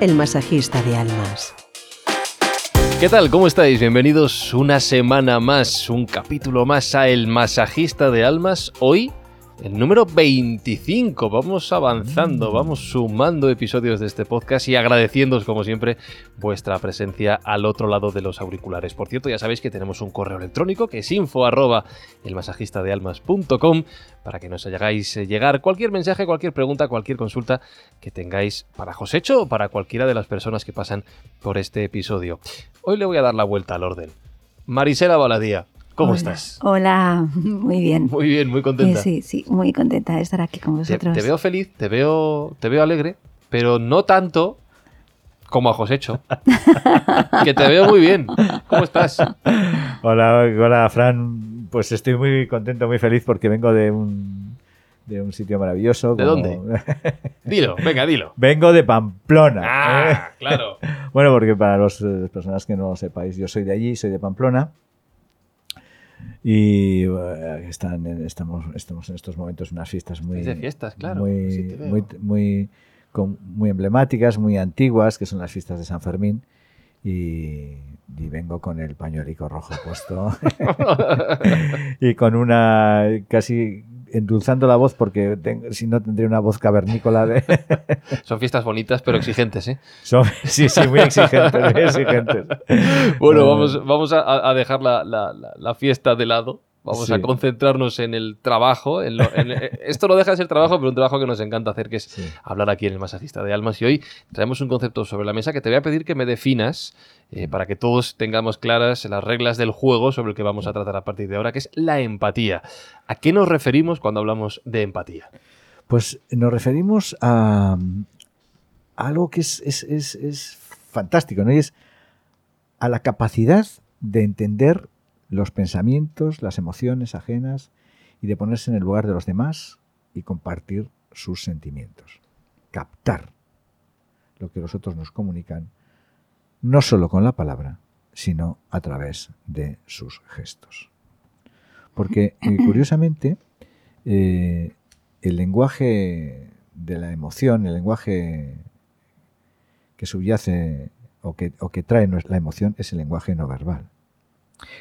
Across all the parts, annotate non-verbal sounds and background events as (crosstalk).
el masajista de almas. ¿Qué tal? ¿Cómo estáis? Bienvenidos una semana más, un capítulo más a El Masajista de Almas. Hoy el número 25. Vamos avanzando, mm. vamos sumando episodios de este podcast y agradeciéndoos, como siempre, vuestra presencia al otro lado de los auriculares. Por cierto, ya sabéis que tenemos un correo electrónico que es info arroba elmasajistadealmas.com para que nos hagáis eh, llegar cualquier mensaje, cualquier pregunta, cualquier consulta que tengáis para Josecho o para cualquiera de las personas que pasan por este episodio. Hoy le voy a dar la vuelta al orden. Marisela Baladía, ¿Cómo estás? Hola, (laughs) muy bien. Muy bien, muy contenta. sí, sí, muy contenta de estar aquí con vosotros. Te, veo feliz, te veo, te veo alegre, pero no tanto como a Josecho. (laughs) que te veo muy bien. ¿Cómo estás? Hola, hola, Fran. Pues estoy muy contento, muy feliz porque vengo de un, de un sitio maravilloso. ¿De dónde? (laughs) dilo, venga, dilo. Vengo de Pamplona. Ah, ¿eh? claro. bueno, porque para las eh, personas que no lo sepáis, yo soy de allí, soy de Pamplona. Y eh, están estamos, estamos en estos momentos unas fiestas muy, fiestas, claro. muy, muy, muy, muy, emblemáticas, muy antiguas, que son las fiestas de San Fermín. Y, y vengo con el pañuelico rojo puesto (laughs) (laughs) y con una casi endulzando la voz porque si no tendría una voz cavernícola. De... (laughs) Son fiestas bonitas pero exigentes, ¿eh? sí, sí, muy exigentes. exigentes. Bueno, vamos, vamos a, dejar la, la, la, fiesta de lado. Vamos a concentrarnos en el trabajo. En eh, (laughs) esto no deja de ser trabajo, pero un trabajo que nos encanta hacer, que es hablar aquí en el Masajista de Almas. Y hoy traemos un concepto sobre la mesa que te voy a pedir que me definas eh, para que todos tengamos claras las reglas del juego sobre el que vamos a tratar a partir de ahora, que es la empatía. ¿A qué nos referimos cuando hablamos de empatía? Pues nos referimos a, algo que es, es, fantástico, ¿no? Y es a la capacidad de entender los pensamientos, las emociones ajenas y de ponerse en el lugar de los demás y compartir sus sentimientos. Captar lo que los otros nos comunican no solo con la palabra, sino a través de sus gestos. Porque, eh, (clears throat) curiosamente, eh, el lenguaje de la emoción, el lenguaje que subyace o que, o que trae la emoción es el lenguaje no verbal.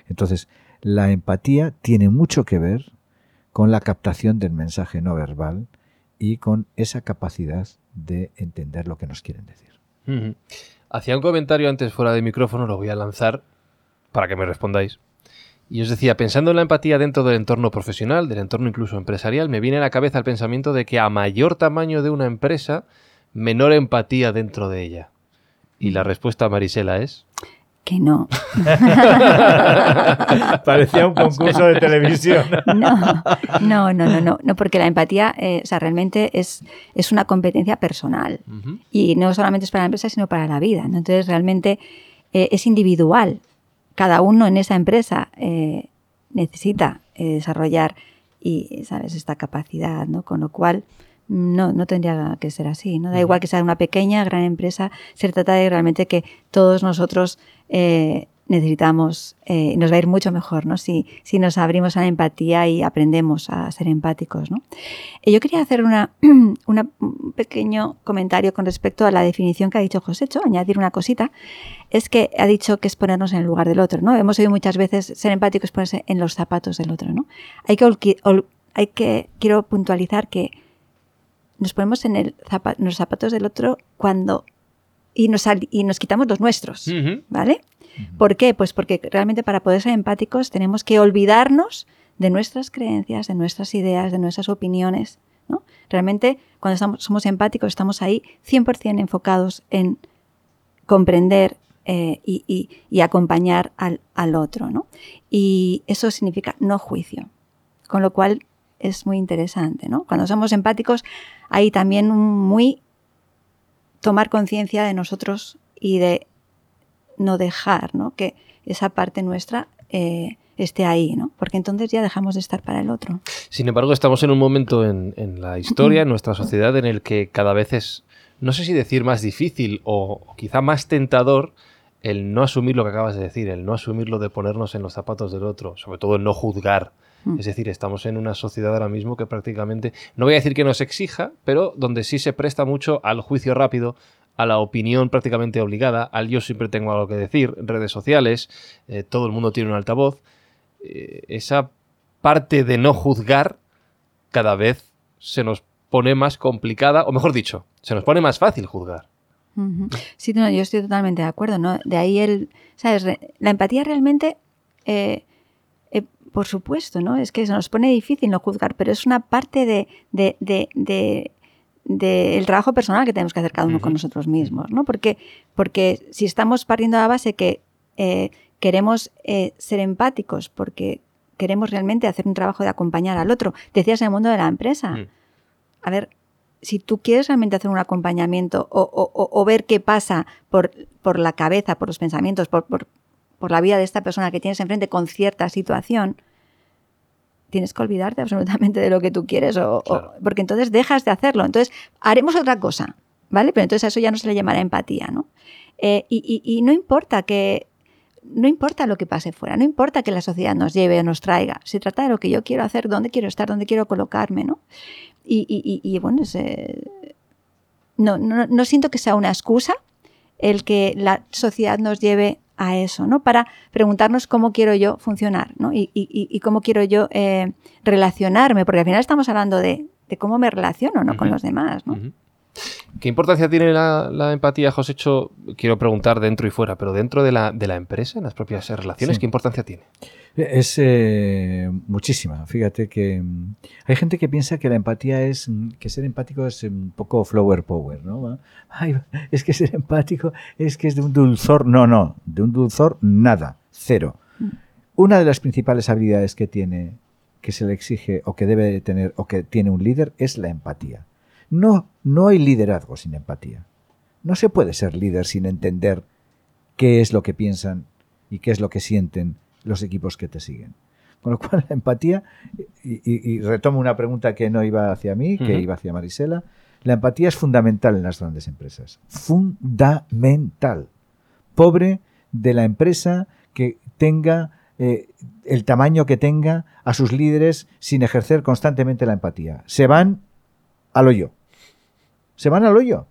Entonces, la empatía tiene mucho que ver con la captación del mensaje no verbal y con esa capacidad de entender lo que nos quieren decir. Hacía un comentario antes fuera de micrófono, lo voy a lanzar para que me respondáis. Y os decía, pensando en la empatía dentro del entorno profesional, del entorno incluso empresarial, me viene a la cabeza el pensamiento de que a mayor tamaño de una empresa, menor empatía dentro de ella. Y la respuesta, Marisela, es que no. (laughs) Parecía un concurso de televisión. (laughs) No, no, no, no, no, porque la empatía, eh, o sea, realmente es, es una competencia personal y no solamente es para la empresa, sino para la vida. Entonces, realmente eh, es individual. Cada uno en esa empresa eh, necesita desarrollar y, ¿sabes?, esta capacidad, ¿no? Con lo cual, no, no tendría que ser así. ¿no? Da igual que sea una pequeña, gran empresa, se trata de realmente que todos nosotros eh, necesitamos, eh, nos va a ir mucho mejor ¿no? si, si nos abrimos a la empatía y aprendemos a ser empáticos. ¿no? Eh, yo quería hacer (clears throat) una, un pequeño comentario con respecto a la definición que ha dicho Josécho, añadir una cosita, es que ha dicho que es ponernos en el lugar del otro. ¿no? Hemos oído muchas veces ser empático es ponerse en los zapatos del otro. ¿no? Hay, que, hay que, quiero puntualizar que nos ponemos en, el los zapatos del otro cuando y nos, y nos quitamos los nuestros, ¿vale? ¿Por qué? Pues porque realmente para poder ser empáticos tenemos que olvidarnos de nuestras creencias, de nuestras ideas, de nuestras opiniones, ¿no? Realmente cuando estamos, somos empáticos estamos ahí 100% enfocados en comprender eh, y, y, acompañar al, al otro, ¿no? Y eso significa no juicio, con lo cual es muy interesante, ¿no? Cuando somos empáticos hay también muy tomar conciencia de nosotros y de no dejar ¿no? que esa parte nuestra eh, esté ahí, ¿no? Porque entonces ya dejamos de estar para el otro. Sin embargo, estamos en un momento en, en la historia, en (clears throat) nuestra sociedad, en el que cada vez es, no sé si decir más difícil o quizá más tentador el no asumir lo que acabas de decir, el no asumir lo de ponernos en los zapatos del otro, sobre todo el no juzgar Mm. Es decir, estamos en una sociedad ahora mismo que prácticamente, no voy a decir que nos exija, pero donde sí se presta mucho al juicio rápido, a la opinión prácticamente obligada, al yo siempre tengo algo que decir, redes sociales, eh, todo el mundo tiene un altavoz, eh, esa parte de no juzgar cada vez se nos pone más complicada, o mejor dicho, se nos pone más fácil juzgar. Sí, no, yo estoy totalmente de acuerdo, ¿no? De ahí el, ¿sabes? La empatía realmente, eh, por supuesto, ¿no? Es que se nos pone difícil no juzgar, pero es una parte de, de- de- de- del trabajo personal que tenemos que hacer cada uno con nosotros mismos, ¿no? Porque, porque si estamos partiendo de la base que eh, queremos eh, ser empáticos porque queremos realmente hacer un trabajo de acompañar al otro, decías en el mundo de la empresa, Mm. a ver, si tú quieres realmente hacer un acompañamiento o, o- o- o ver qué pasa por, por la cabeza, por los pensamientos, por, por- por la vida de esta persona que tienes enfrente con cierta situación, tienes que olvidarte absolutamente de lo que tú quieres, o, porque entonces dejas de hacerlo. Entonces, haremos otra cosa, ¿vale? Pero entonces a eso ya no se le llamará empatía, ¿no? Eh, y, y- y no importa que... No importa lo que pase fuera, no importa que la sociedad nos lleve o nos traiga, se trata de lo que yo quiero hacer, dónde quiero estar, dónde quiero colocarme, ¿no? Y, bueno, es, eh, no, no, no siento que sea una excusa el que la sociedad nos lleve a eso, ¿no? Para preguntarnos cómo quiero yo funcionar, ¿no? Y, y- y- cómo quiero yo eh, relacionarme, porque al final estamos hablando de, de cómo me relaciono, ¿no? Con los demás, ¿no? ¿Qué importancia tiene la, la empatía, Josécho? Quiero preguntar dentro y fuera, pero dentro de la, de la empresa, en las propias relaciones, Sí. ¿qué importancia tiene? Es eh, muchísima. Fíjate que mm, hay gente que piensa que la empatía es, mm, que ser empático es un poco flower power, ¿no? Ay, (laughs) es que ser empático es que es de un dulzor. No, no, de un dulzor nada, cero. Una de las principales habilidades que tiene, que se le exige o que debe de tener o que tiene un líder es la empatía. No, no hay liderazgo sin empatía. No se puede ser líder sin entender qué es lo que piensan y qué es lo que sienten los equipos que te siguen. Con lo cual, (laughs) la empatía, y, y- y retomo una pregunta que no iba hacia mí, que iba hacia Marisela, la empatía es fundamental en las grandes empresas. Fundamental. Pobre de la empresa que tenga eh, el tamaño que tenga a sus líderes sin ejercer constantemente la empatía. Se van al hoyo. Se van al hoyo.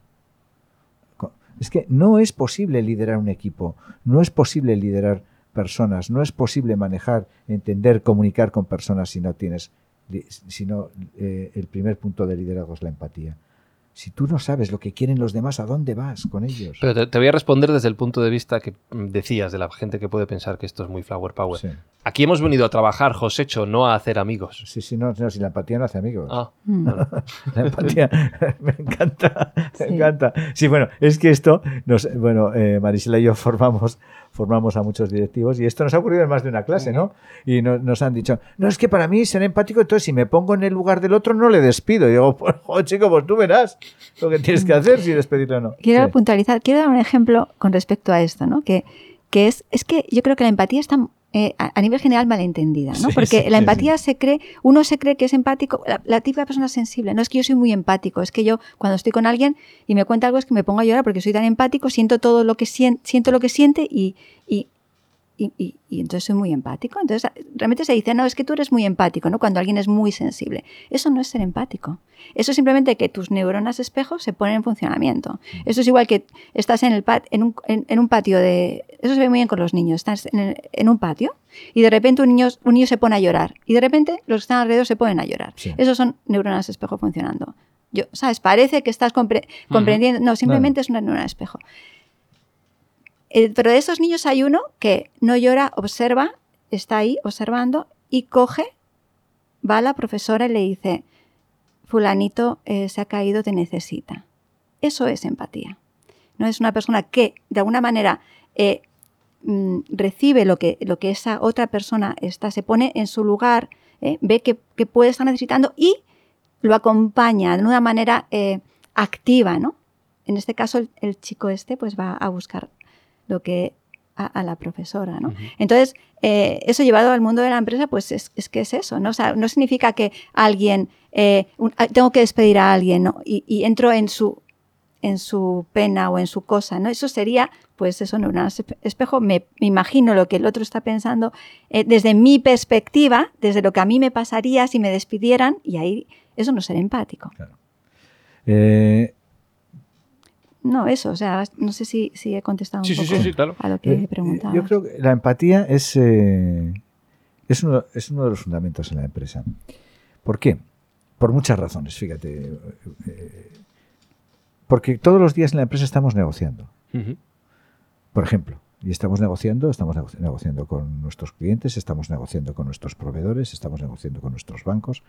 Es que no es posible liderar un equipo, no es posible liderar personas, no es posible manejar, entender, comunicar con personas si no tienes, si no, eh, el primer punto de liderazgo es la empatía. Si tú no sabes lo que quieren los demás, ¿a dónde vas con ellos? Pero te, te voy a responder desde el punto de vista que decías de la gente que puede pensar que esto es muy flower power. Sí, Aquí hemos venido a trabajar, Josécho, no a hacer amigos. sí, sí, no, no, si la empatía no hace amigos. Ah, (laughs) Mm. La empatía (laughs) me encanta, me Sí. encanta. Sí, bueno, es que esto, nos, bueno, eh, Marisela y yo formamos, formamos a muchos directivos y esto nos ha ocurrido en más de una clase, ¿no? Y no- nos han dicho, no, es que para mí ser empático, entonces si me pongo en el lugar del otro no le despido. Y digo, pues, (laughs) joder, chico, pues tú verás lo que tienes que hacer si despedirle o no. Quiero Sí. puntualizar, quiero dar un ejemplo con respecto a esto, ¿no? Que, que es, es que yo creo que la empatía está eh, a, a nivel general malentendida, ¿no? Sí, Porque sí, la sí, empatía se cree, uno se cree que es empático, la, la típica persona sensible, no es que yo soy muy empático, es que yo cuando estoy con alguien y me cuenta algo es que me pongo a llorar porque soy tan empático, siento todo lo que sien- siento lo que siente y, y, y, y- y entonces soy muy empático. Entonces realmente se dice, no, es que tú eres muy empático, ¿no? Cuando alguien es muy sensible. Eso no es ser empático. Eso es simplemente que tus neuronas espejo se ponen en funcionamiento. Eso es igual que estás en, el pat- en, un, en- en un patio de... Eso se ve muy bien con los niños. Estás en, el- en un patio y de repente un niño, un niño se pone a llorar y de repente los que están alrededor se ponen a llorar. Sí. Esos son neuronas espejo funcionando. Yo, ¿sabes? Parece que estás compre- comprendiendo. No, simplemente es una neurona espejo. Eh, pero de esos niños hay uno que no llora, observa, está ahí observando y coge, va a la profesora y le dice, fulanito eh, se ha caído, te necesita. Eso es empatía. No es una persona que de alguna manera eh, mm, recibe lo que, lo que esa otra persona está, se pone en su lugar, ve que, puede estar necesitando y lo acompaña de una manera activa, ¿no? En este caso, el, el chico este pues va a buscar lo que a, a la profesora, ¿no? Entonces, eh, eso llevado al mundo de la empresa, pues es, es que es eso, ¿no? O sea, no significa que alguien, eh, un- ah, tengo que despedir a alguien, ¿no? Y, y entro en su, en su pena o en su cosa, ¿no? Eso sería, pues eso, no, un espejo, me, me imagino lo que el otro está pensando eh, desde mi perspectiva, desde lo que a mí me pasaría si me despidieran, y ahí eso no es ser empático. Eh, no, eso, o sea, no sé si, si he contestado un Sí, poco sí, sí, claro. a lo que Eh, preguntabas. Yo creo que la empatía es, eh, es, uno, es uno de los fundamentos en la empresa. ¿Por qué? Por muchas razones, fíjate. Eh, Porque todos los días en la empresa estamos negociando. Por ejemplo, y estamos negociando, estamos nego- negociando con nuestros clientes, estamos negociando con nuestros proveedores, estamos negociando con nuestros bancos,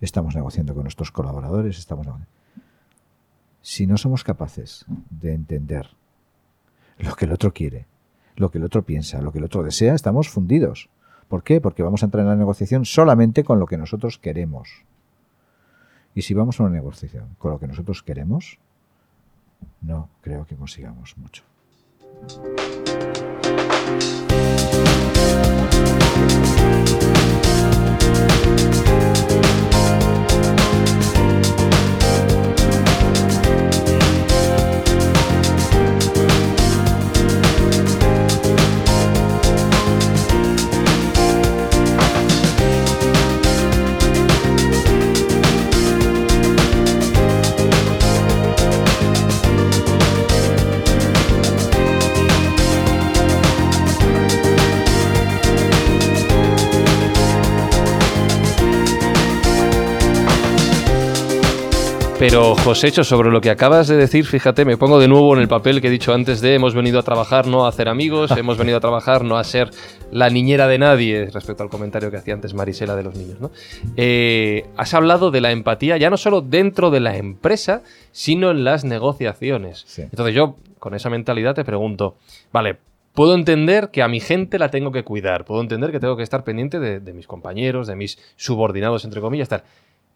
estamos negociando con nuestros colaboradores, estamos nego- Si no somos capaces de entender lo que el otro quiere, lo que el otro piensa, lo que el otro desea, estamos fundidos. ¿Por qué? Porque vamos a entrar en la negociación solamente con lo que nosotros queremos. Y si vamos a una negociación con lo que nosotros queremos, no creo que consigamos mucho. Pero, Josécho, sobre lo que acabas de decir, fíjate, me pongo de nuevo en el papel que he dicho antes de hemos venido a trabajar no a hacer amigos, (laughs) hemos venido a trabajar no a ser la niñera de nadie, respecto al comentario que hacía antes Marisela de los niños, ¿no? Eh, has hablado de la empatía ya no solo dentro de la empresa, sino en las negociaciones. Sí. Entonces yo, con esa mentalidad, te pregunto, vale, puedo entender que a mi gente la tengo que cuidar, puedo entender que tengo que estar pendiente de, de mis compañeros, de mis subordinados, entre comillas, tal.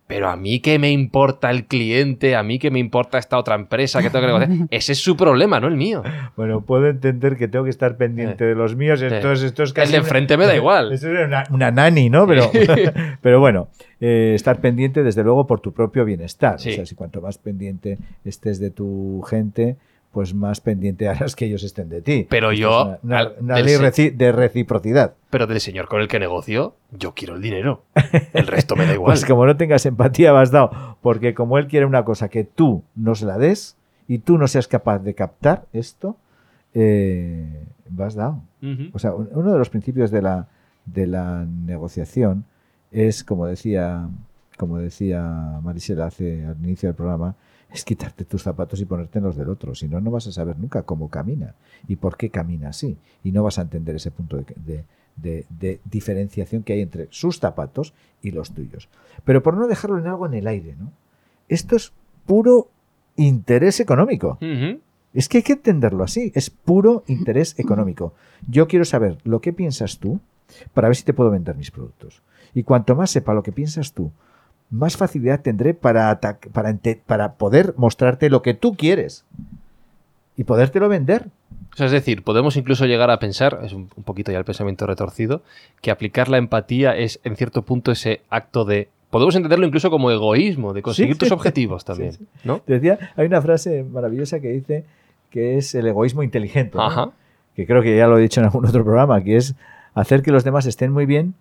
Pero a mí que me importa el cliente, a mí que me importa esta otra empresa que tengo que negociar, (laughs) ese es su problema, no el mío. Bueno, puedo entender que tengo que estar pendiente de los míos. Esto es, esto es El casi de enfrente me da (laughs) igual. Eso es una, una nani, ¿no? Pero, (laughs) pero bueno, eh, estar pendiente desde luego por tu propio bienestar. Sí. O sea, si cuanto más pendiente estés de tu gente, pues más pendiente harás que ellos estén de ti. Pero Esto yo, es Una, una- al- una del ley reci- de reciprocidad. Pero del señor con el que negocio, yo quiero el dinero. El resto me da (laughs) igual. Pues como no tengas empatía, vas dado. Porque como él quiere una cosa que tú no se la des y tú no seas capaz de captar esto, eh, vas dado. O sea, un- uno de los principios de la, de la negociación es, como decía, como decía Marisela hace al inicio del programa, es quitarte tus zapatos y ponerte en los del otro. Si no, no vas a saber nunca cómo camina y por qué camina así. Y no vas a entender ese punto de, de- de- de diferenciación que hay entre sus zapatos y los tuyos. Pero por no dejarlo en algo en el aire, ¿no? Esto es puro interés económico. Es que hay que entenderlo así, es puro interés económico. Yo quiero saber lo que piensas tú para ver si te puedo vender mis productos. Y cuanto más sepa lo que piensas tú, más facilidad tendré para, para, para poder mostrarte lo que tú quieres y podértelo vender. O sea, es decir, podemos incluso llegar a pensar, es un, un poquito ya el pensamiento retorcido, que aplicar la empatía es en cierto punto ese acto de... Podemos entenderlo incluso como egoísmo, de conseguir Sí. tus objetivos (laughs) también, Sí, ¿no? Te decía, hay una frase maravillosa que dice que es el egoísmo inteligente, ¿no? Ajá. que creo que ya lo he dicho en algún otro programa, que es hacer que los demás estén muy bien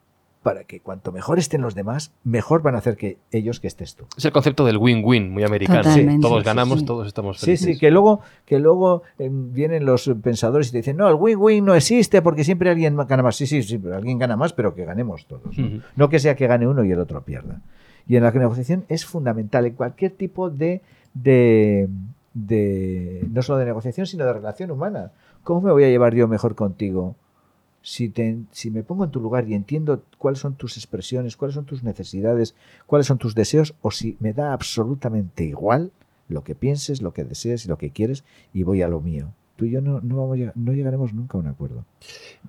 para que cuanto mejor estén los demás, mejor van a hacer que ellos que estés tú. Es el concepto del win-win, muy americano. Totalmente, todos sí, ganamos, sí. todos estamos Sí, felices. sí, que luego, que luego eh, vienen los pensadores y te dicen, no, el win-win no existe porque siempre alguien gana más. Sí, sí, sí, pero alguien gana más, pero que ganemos todos. No que sea que gane uno y el otro pierda. Y en la negociación es fundamental en cualquier tipo de, de, de- no solo de negociación, sino de relación humana. ¿Cómo me voy a llevar yo mejor contigo? Si, te- si me pongo en tu lugar y entiendo cuáles son tus expresiones, cuáles son tus necesidades, cuáles son tus deseos, o si me da absolutamente igual lo que pienses, lo que desees y lo que quieres, y voy a lo mío. Tú y yo no, no, vamos a- no llegaremos nunca a un acuerdo.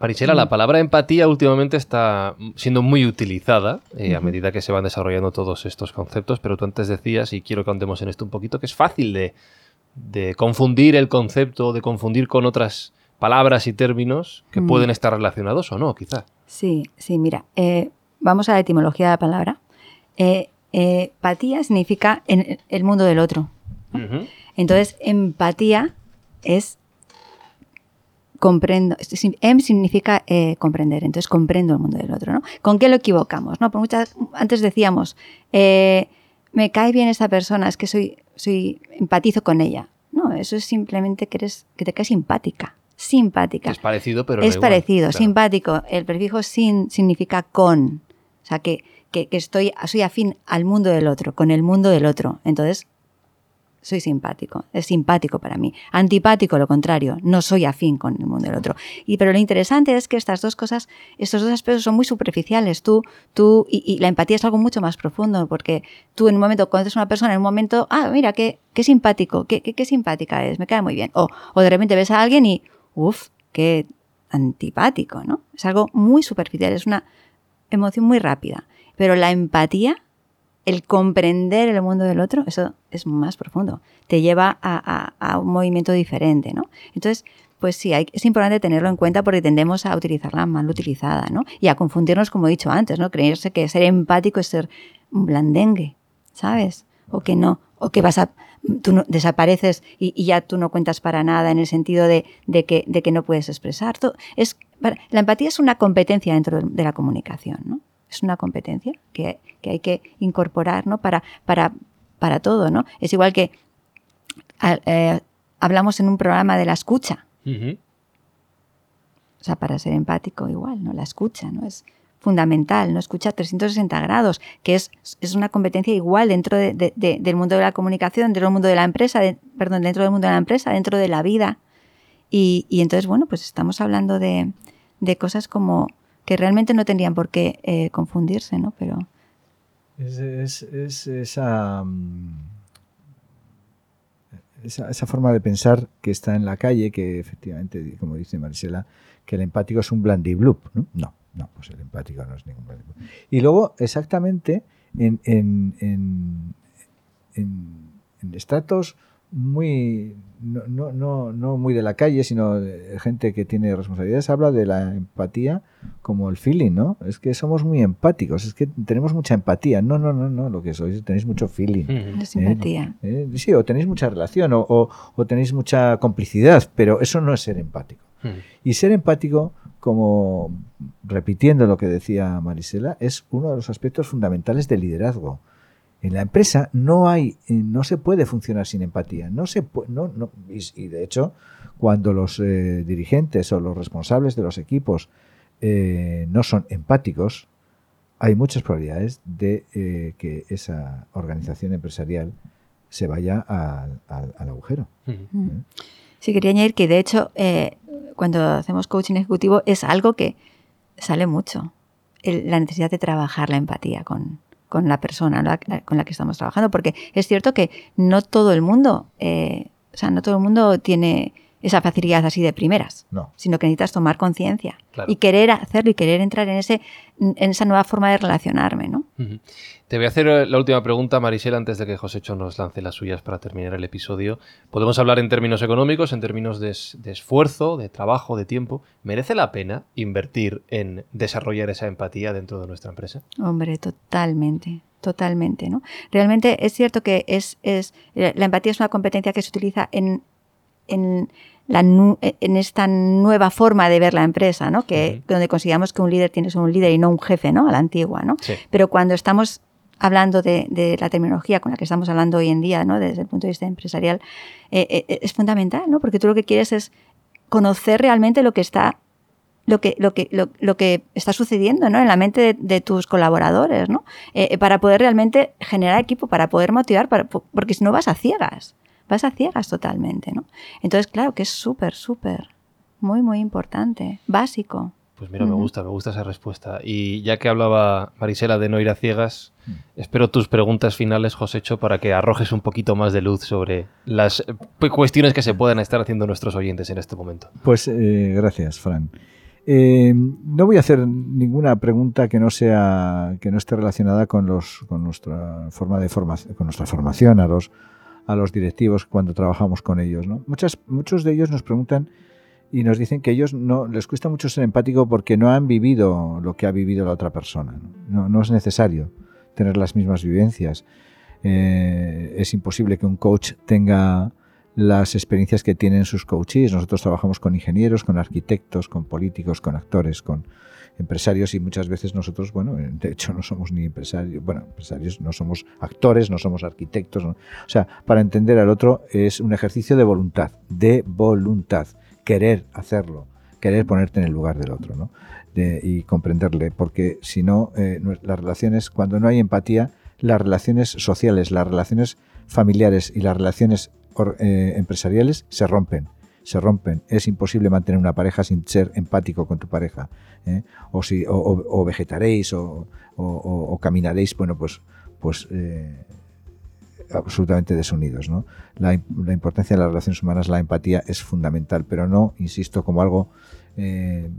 Marisela, la palabra empatía últimamente está siendo muy utilizada eh, a medida que se van desarrollando todos estos conceptos, pero tú antes decías, y quiero que andemos en esto un poquito, que es fácil de, de confundir el concepto, de confundir con otras palabras y términos que Mm. pueden estar relacionados o no, quizá. Sí, sí, mira, eh, vamos a la etimología de la palabra. Eh, eh, patía significa en el mundo del otro. Entonces, empatía es comprendo. Em significa eh, comprender, entonces comprendo el mundo del otro, ¿no? ¿Con qué lo equivocamos? ¿no? Por muchas, antes decíamos, eh, me cae bien esta persona, es que soy, soy empatizo con ella. No, eso es simplemente que, eres, que te caes simpática. Simpática. Es parecido, pero Es no igual, parecido, claro. simpático. El prefijo sin significa con. O sea, que, que, que estoy, soy afín al mundo del otro, con el mundo del otro. Entonces, soy simpático. Es simpático para mí. Antipático, lo contrario. No soy afín con el mundo del otro. Y pero lo interesante es que estas dos cosas, estos dos aspectos son muy superficiales. Tú, tú, y, y la empatía es algo mucho más profundo, porque tú en un momento conoces a una persona, en un momento, ah, mira, qué, qué simpático, qué, qué, qué simpática es, me cae muy bien. O, o de repente ves a alguien y, uff, qué antipático, ¿no? Es algo muy superficial, es una emoción muy rápida. Pero la empatía, el comprender el mundo del otro, eso es más profundo. Te lleva a, un movimiento diferente, ¿no? Entonces, pues sí, hay- es importante tenerlo en cuenta porque tendemos a utilizarla mal utilizada, ¿no? Y a confundirnos, como he dicho antes, ¿no? Creerse que ser empático es ser un blandengue, ¿sabes? O que no, o que vas a, tú no- desapareces y, y ya tú no cuentas para nada en el sentido de, de que, de que no puedes expresar. Todo- es, la empatía es una competencia dentro de la comunicación, ¿no? Es una competencia que, que hay que incorporar, ¿no? Para, para, para todo, ¿no? Es igual que a- eh, hablamos en un programa de la escucha. O sea, para ser empático igual, ¿no? La escucha, ¿no? Es fundamental, ¿no? Escucha 360 grados, que es, es una competencia igual dentro de- de- de- del mundo de la comunicación, dentro del mundo de la empresa, perdón, dentro del mundo de la empresa, dentro de la vida. Y, y entonces, bueno, pues estamos hablando de, cosas como que realmente no tendrían por qué eh, confundirse, ¿no? Pero Es, es- es esa, mm, esa, esa forma de pensar que está en la calle, que efectivamente, como dice Marisela, que el empático es un blandiblup. ¿no? no, no, pues el empático no es ningún blandiblup. Y luego, exactamente, en, en, en, en- en estratos muy no, no, no, no muy de la calle, sino de gente que tiene responsabilidades, habla de la empatía como el feeling, ¿no? Es que somos muy empáticos, es que tenemos mucha empatía. No, no, no, no, lo que sois, tenéis mucho feeling. La simpatía. ¿eh? Sí, o tenéis mucha relación o, o- o tenéis mucha complicidad, pero eso no es ser empático. Y ser empático, como repitiendo lo que decía Marisela, es uno de los aspectos fundamentales del liderazgo. En la empresa no hay, eh, no se puede funcionar sin empatía. No se no, no, y, y de hecho, cuando los eh, dirigentes o los responsables de los equipos eh, no son empáticos, hay muchas probabilidades de eh, que esa organización empresarial se vaya al, al- al agujero. Sí, quería añadir que de hecho eh, cuando hacemos coaching ejecutivo es algo que sale mucho, la necesidad de trabajar la empatía con, con la persona con la que estamos trabajando, porque es cierto que no todo el mundo, eh, o sea, no todo el mundo tiene esa facilidad así de primeras, No. sino que necesitas tomar conciencia Claro. y querer hacerlo y querer entrar en, ese, en esa nueva forma de relacionarme, ¿no? Te voy a hacer eh, la última pregunta, Marisela, antes de que Josécho nos lance las suyas para terminar el episodio. Podemos hablar en términos económicos, en términos de, es- de esfuerzo, de trabajo, de tiempo. ¿Merece la pena invertir en desarrollar esa empatía dentro de nuestra empresa? Hombre, totalmente, totalmente, ¿no? Realmente es cierto que es, es la empatía es una competencia que se utiliza en, en, la nu- en esta nueva forma de ver la empresa, ¿no? Que Ujú. donde consideramos que un líder tiene que ser un líder y no un jefe, ¿no? A la antigua, ¿no? Sí. Pero cuando estamos hablando de, de la terminología con la que estamos hablando hoy en día, ¿no? Desde el punto de vista empresarial, eh, eh, es fundamental, ¿no? Porque tú lo que quieres es conocer realmente lo que está lo que, lo que, lo, lo que está sucediendo ¿no? en la mente de, de tus colaboradores, ¿no? Eh, para poder realmente generar equipo, para poder motivar, para, po- porque si no vas a ciegas, vas a ciegas totalmente. ¿no? Entonces, claro que es súper, súper, muy, muy importante, básico. Pues mira, me gusta, me gusta esa respuesta. Y ya que hablaba Marisela de no ir a ciegas, espero tus preguntas finales, Josécho, para que arrojes un poquito más de luz sobre las eh, cuestiones que se puedan estar haciendo nuestros oyentes en este momento. Pues eh, gracias, Fran. Eh, no voy a hacer ninguna pregunta que no sea que no esté relacionada con los con nuestra forma de formación, con nuestra formación a los a los directivos cuando trabajamos con ellos. Muchas, muchos de ellos nos preguntan y nos dicen que ellos no les cuesta mucho ser empático porque no han vivido lo que ha vivido la otra persona. No es necesario tener las mismas vivencias. Eh, es imposible que un coach tenga las experiencias que tienen sus coaches. Nosotros trabajamos con ingenieros, con arquitectos, con políticos, con actores, con empresarios y muchas veces nosotros, bueno, de hecho no somos ni empresarios, bueno, empresarios, no somos actores, no somos arquitectos. O sea, para entender al otro es un ejercicio de voluntad, de voluntad, querer hacerlo, querer ponerte en el lugar del otro, ¿no? y comprenderle, porque si no, eh, las relaciones, cuando no hay empatía, las relaciones sociales, las relaciones familiares y las relaciones eh, empresariales se rompen se rompen. Es imposible mantener una pareja sin ser empático con tu pareja. ¿eh? O, si, o, vegetaréis o, caminaréis, bueno, pues, pues eh, absolutamente desunidos. ¿no? La, importancia de las relaciones humanas, la empatía es fundamental, pero no, insisto, como algo eh,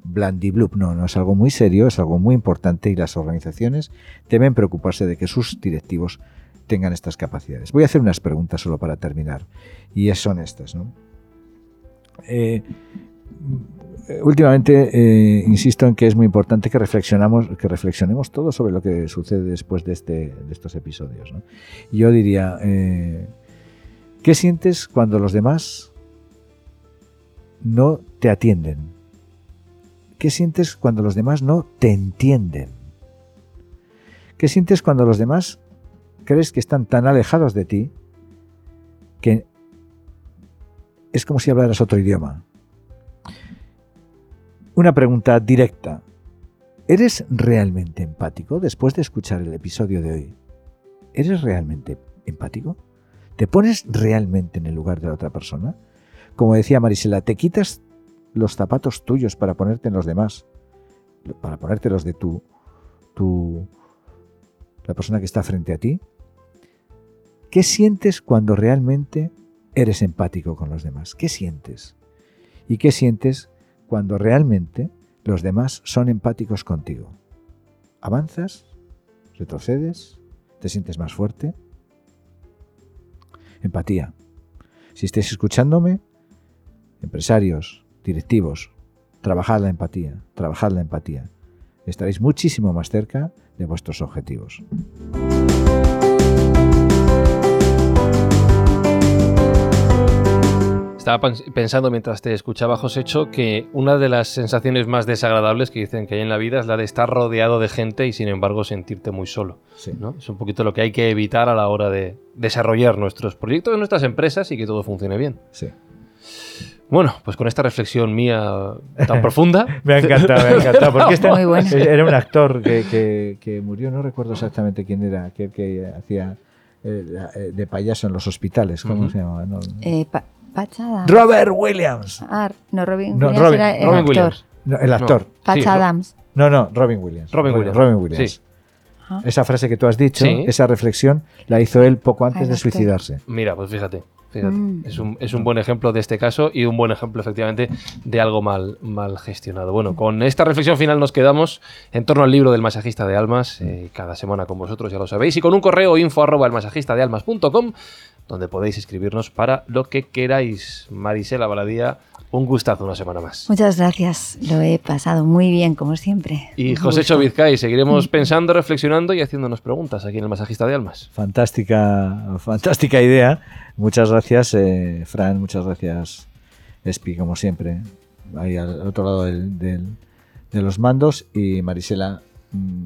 no, no, es algo muy serio, es algo muy importante y las organizaciones deben preocuparse de que sus directivos tengan estas capacidades. Voy a hacer unas preguntas solo para terminar y son estas. ¿no? Eh, últimamente eh, insisto en que es muy importante que reflexionamos, que reflexionemos todo sobre lo que sucede después de, este, de estos episodios. Yo diría, eh, ¿qué sientes cuando los demás no te atienden? ¿Qué sientes cuando los demás no te entienden? ¿Qué sientes cuando los demás crees que están tan alejados de ti que es como si hablaras otro idioma. Una pregunta directa. ¿Eres realmente empático después de escuchar el episodio de hoy? ¿Eres realmente empático? ¿Te pones realmente en el lugar de la otra persona? Como decía Marisela, ¿te quitas los zapatos tuyos para ponerte en los demás? Para ponerte los de tu, tu, la persona que está frente a ti. ¿Qué sientes cuando realmente eres empático con los demás? ¿Qué sientes? ¿Y qué sientes cuando realmente los demás son empáticos contigo? ¿Avanzas? ¿Retrocedes? ¿Te sientes más fuerte? Empatía. Si estáis escuchándome, empresarios, directivos, trabajad la empatía, trabajad la empatía. Estaréis muchísimo más cerca de vuestros objetivos. Estaba pensando mientras te escuchaba, Josécho, que una de las sensaciones más desagradables que dicen que hay en la vida es la de estar rodeado de gente y sin embargo sentirte muy solo. ¿no? Es un poquito lo que hay que evitar a la hora de desarrollar nuestros proyectos, nuestras empresas y que todo funcione bien. Sí. Bueno, pues con esta reflexión mía tan (laughs) profunda. me ha encantado, me ha encantado. Porque este (laughs) era un actor que, murió, no recuerdo exactamente quién era, aquel que hacía eh, eh, de payaso en los hospitales. ¿Cómo se llamaba? Eh, Robert Williams. Ah, no, Robin Williams era el actor. Williams. el actor. Patch Adams. No, no, Robin Williams. Robin Williams. Robin Williams. Esa frase que tú has dicho, esa reflexión, la hizo él poco antes de suicidarse. Mira, pues fíjate. Mm. Es, un, es, un, buen ejemplo de este caso y un buen ejemplo, efectivamente, de algo mal, mal gestionado. Bueno, con esta reflexión final nos quedamos en torno al libro del masajista de almas, eh, cada semana con vosotros, ya lo sabéis, y con un correo info arroba el masajista de almas.com donde podéis escribirnos para lo que queráis. Marisela Baladía, un gustazo una semana más. Muchas gracias, lo he pasado muy bien, como siempre. Y José Chovizcay, seguiremos (laughs) pensando, reflexionando y haciéndonos preguntas aquí en el Masajista de Almas. Fantástica, fantástica idea. Muchas gracias, eh, Fran, muchas gracias, Espi, como siempre, ahí al otro lado de los mandos. Y Marisela, mm,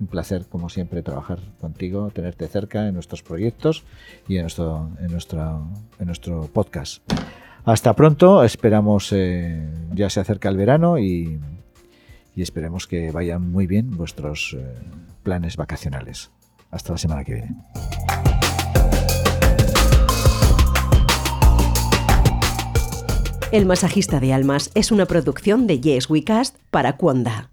un placer, como siempre, trabajar contigo, tenerte cerca en nuestros proyectos y en nuestro, en nuestro, en nuestro podcast. Hasta pronto, esperamos, eh, ya se acerca el verano y, esperemos que vayan muy bien vuestros eh, planes vacacionales. Hasta la semana que viene. El masajista de almas es una producción de Yes We Cast para Cuonda.